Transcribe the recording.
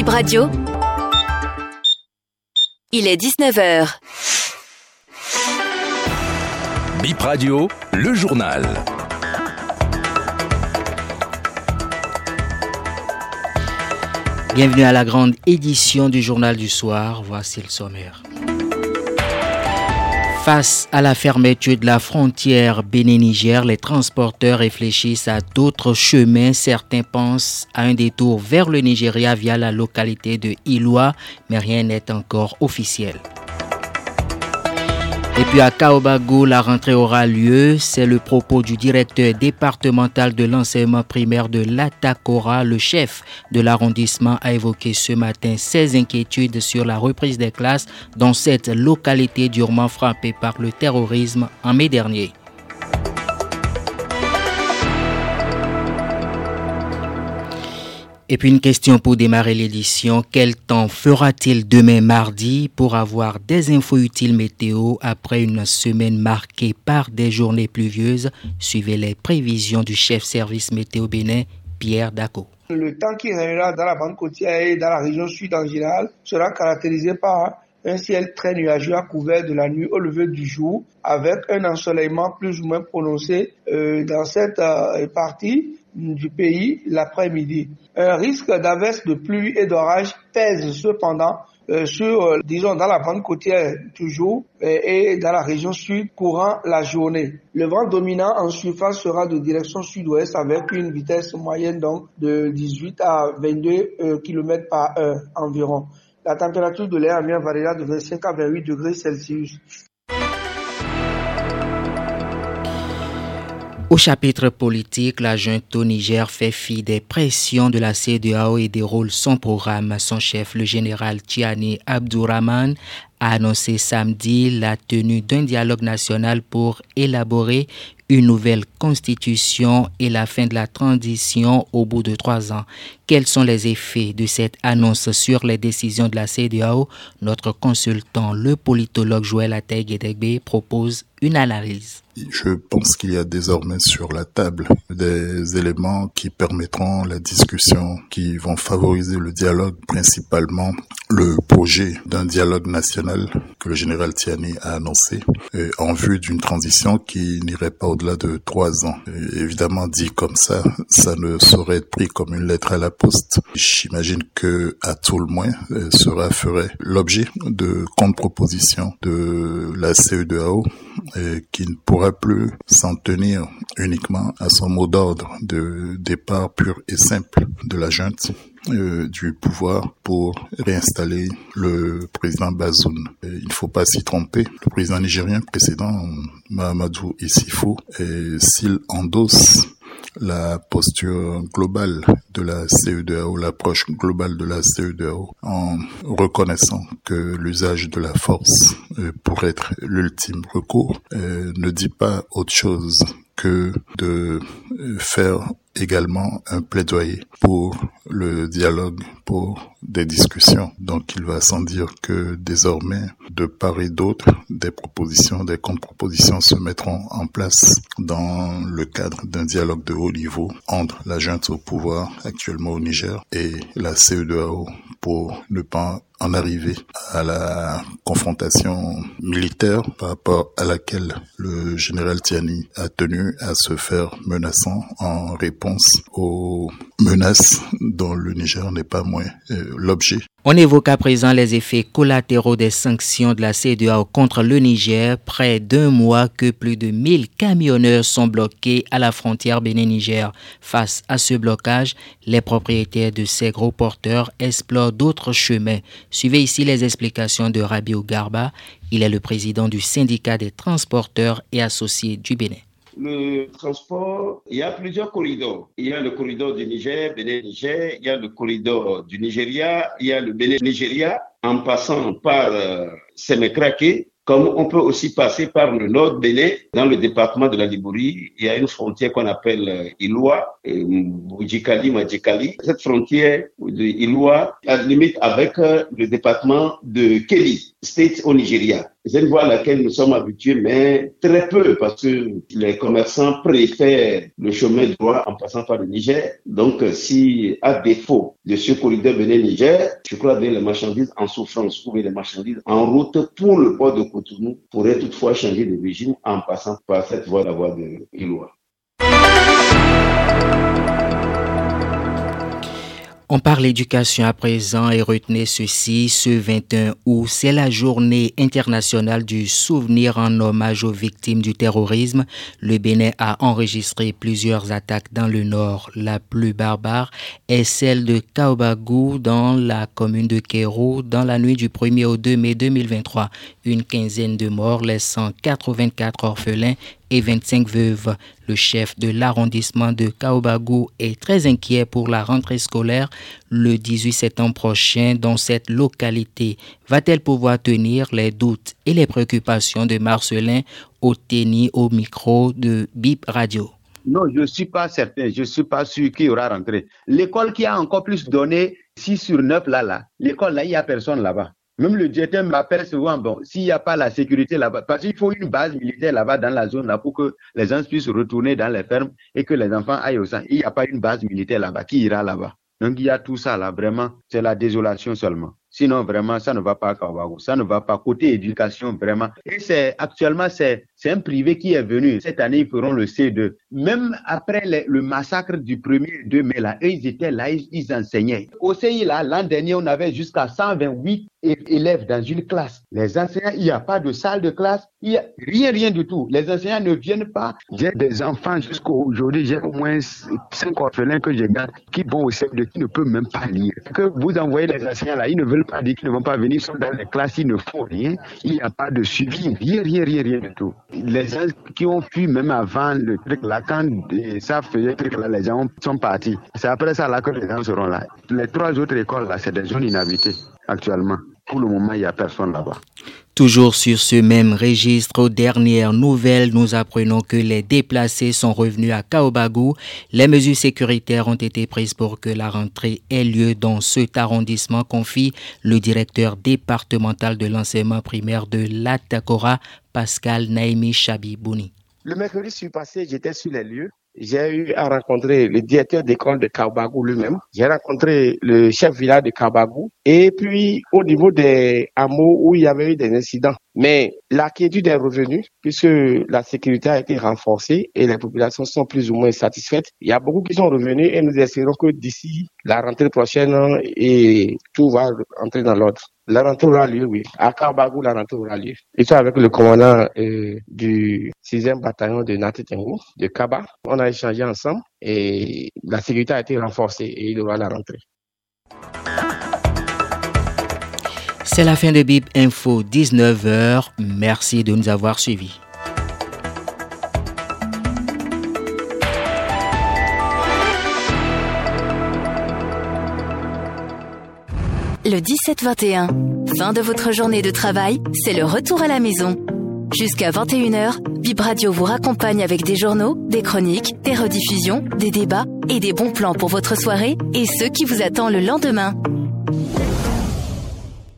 Bip Radio. Il est 19h. Bip Radio, le journal. Bienvenue à la grande édition du journal du soir. Voici le sommaire. Face à la fermeture de la frontière Bénin-Niger, les transporteurs réfléchissent à d'autres chemins. Certains pensent à un détour vers le Nigeria via la localité de Iloa, mais rien n'est encore officiel. Et puis à Kaobago, la rentrée aura lieu. C'est le propos du directeur départemental de l'enseignement primaire de l'Atakora. Le chef de l'arrondissement a évoqué ce matin ses inquiétudes sur la reprise des classes dans cette localité durement frappée par le terrorisme en mai dernier. Et puis une question pour démarrer l'édition. Quel temps fera-t-il demain mardi pour avoir des infos utiles météo après une semaine marquée par des journées pluvieuses? Suivez les prévisions du chef service météo Bénin, Pierre Daco. Le temps qui régnera dans la bande côtière et dans la région sud en général sera caractérisé par un ciel très nuageux à couvert de la nuit au lever du jour avec un ensoleillement plus ou moins prononcé euh, dans cette euh, partie du pays l'après-midi. Un risque d'averse de pluie et d'orage pèse cependant euh, sur, euh, disons, dans la bande côtière toujours et, et dans la région sud courant la journée. Le vent dominant en surface sera de direction sud-ouest avec une vitesse moyenne donc de 18 à 22 euh, km par heure environ. La température de l'air ambiant variera de 25 à 28 degrés Celsius. Au chapitre politique, la junte au Niger fait fi des pressions de la CDAO et déroule son programme. Son chef, le général Tiani Abdourahman, a annoncé samedi la tenue d'un dialogue national pour élaborer une nouvelle constitution et la fin de la transition au bout de trois ans. Quels sont les effets de cette annonce sur les décisions de la CDAO Notre consultant, le politologue Joël Ateg propose une analyse. Je pense qu'il y a désormais sur la table des éléments qui permettront la discussion, qui vont favoriser le dialogue, principalement le projet d'un dialogue national que le général Tiani a annoncé euh, en vue d'une transition qui n'irait pas au-delà de trois ans. Évidemment, dit comme ça, ça ne saurait être pris comme une lettre à la poste. J'imagine que, à tout le moins, euh, cela ferait l'objet de contre-propositions de la CEDAO et qui ne pourra plus s'en tenir uniquement à son mot d'ordre de départ pur et simple de la junte euh, du pouvoir pour réinstaller le président Bazoum. il ne faut pas s'y tromper. Le président nigérien précédent, Mahamadou Issifou, s'il endosse la posture globale de la CEDEAO, l'approche globale de la CEDEAO, en reconnaissant que l'usage de la force euh, pourrait être l'ultime recours, euh, ne dit pas autre chose que de euh, faire également un plaidoyer pour le dialogue, pour des discussions. Donc il va sans dire que désormais, de part et d'autre, des propositions, des contre-propositions se mettront en place dans le cadre d'un dialogue de haut niveau entre la junte au pouvoir actuellement au Niger et la CEDEAO pour ne pas en arriver à la confrontation militaire par rapport à laquelle le général Tiani a tenu à se faire menaçant en réponse aux menaces dont le Niger n'est pas moins euh, l'objet. On évoque à présent les effets collatéraux des sanctions de la CEDEAO contre le Niger. Près d'un mois que plus de 1000 camionneurs sont bloqués à la frontière Bénin-Niger. Face à ce blocage, les propriétaires de ces gros porteurs explorent d'autres chemins. Suivez ici les explications de Rabiou Garba. Il est le président du syndicat des transporteurs et associés du Bénin le transport, il y a plusieurs corridors. Il y a le corridor du Niger, Bénin-Niger, il y a le corridor du Nigeria, il y a le Bénin-Nigeria, en passant par euh, comme on peut aussi passer par le nord Bénin, dans le département de la Libourie, il y a une frontière qu'on appelle euh, Iloa, Mujikali, Majikali. Cette frontière de Iloa, limite avec euh, le département de Kéli. States au Nigeria. C'est une voie à laquelle nous sommes habitués, mais très peu, parce que les commerçants préfèrent le chemin droit en passant par le Niger. Donc, si à défaut de ce corridor Bénin-Niger, je crois que les marchandises en souffrance ou les marchandises en route pour le port de Cotonou pourraient toutefois changer de régime en passant par cette voie, la voie de Iloa. On parle éducation à présent et retenez ceci, ce 21 août, c'est la journée internationale du souvenir en hommage aux victimes du terrorisme. Le Bénin a enregistré plusieurs attaques dans le nord. La plus barbare est celle de Kaobagou dans la commune de Kéro dans la nuit du 1er au 2 mai 2023. Une quinzaine de morts laissant 84 orphelins et 25 veuves. Le chef de l'arrondissement de Kaobagou est très inquiet pour la rentrée scolaire le 18 septembre prochain dans cette localité. Va-t-elle pouvoir tenir les doutes et les préoccupations de Marcelin au tennis au micro de BIP Radio? Non, je ne suis pas certain, je ne suis pas sûr qu'il y aura rentrée. L'école qui a encore plus donné 6 sur 9 là, là, l'école là, il n'y a personne là-bas. Même le directeur m'appelle souvent, bon, s'il n'y a pas la sécurité là-bas, parce qu'il faut une base militaire là-bas dans la zone là pour que les gens puissent retourner dans les fermes et que les enfants aillent au centre. Il n'y a pas une base militaire là-bas. Qui ira là-bas? Donc il y a tout ça là, vraiment, c'est la désolation seulement. Sinon, vraiment, ça ne va pas à Kawago. Ça ne va pas côté éducation, vraiment. Et c'est actuellement, c'est c'est un privé qui est venu. Cette année, ils feront le C2. Même après le, massacre du 1er 2 mai, là, eux, ils étaient là, ils, enseignaient. Au CI, là, l'an dernier, on avait jusqu'à 128 élèves dans une classe. Les enseignants, il n'y a pas de salle de classe, il n'y a rien, rien du tout. Les enseignants ne viennent pas. J'ai des enfants jusqu'à aujourd'hui, j'ai au moins cinq orphelins que je garde qui vont au CM2, qui ne peuvent même pas lire. Que vous envoyez les enseignants là, ils ne veulent pas dire qu'ils ne vont pas venir, ils sont dans les classes, ils ne font rien. Il n'y a pas de suivi, rien, rien, rien, rien du tout les gens qui ont fui même avant le truc là, quand ça faisait truc là, les gens sont partis. C'est après ça là que les gens seront là. Les trois autres écoles là, c'est des zones inhabitées actuellement. Pour le moment, il n'y a personne là-bas. Toujours sur ce même registre, aux dernières nouvelles, nous apprenons que les déplacés sont revenus à Kaobagou. Les mesures sécuritaires ont été prises pour que la rentrée ait lieu dans cet arrondissement, confie le directeur départemental de l'enseignement primaire de l'Atakora, Pascal Naimi Chabibouni. Le mercredi passé, j'étais sur les lieux j'ai eu à rencontrer le directeur d'école de Kabagou lui-même. J'ai rencontré le chef village de Kabagou. Et puis, au niveau des hameaux où il y avait eu des incidents. Mais l'inquiétude est revenue puisque la sécurité a été renforcée et les populations sont plus ou moins satisfaites. Il y a beaucoup qui sont revenus et nous espérons que d'ici la rentrée prochaine, et tout va entrer dans l'ordre. La rentrée aura lieu, oui. À Kabagou, la rentrée aura lieu. Et ça avec le commandant euh, du 6e bataillon de Natitengo, de Kaba. On a échangé ensemble et la sécurité a été renforcée et il aura la rentrée. C'est la fin de Bib Info 19h. Merci de nous avoir suivis. Le 17-21, fin de votre journée de travail, c'est le retour à la maison. Jusqu'à 21h, Bib Radio vous raccompagne avec des journaux, des chroniques, des rediffusions, des débats et des bons plans pour votre soirée et ceux qui vous attendent le lendemain.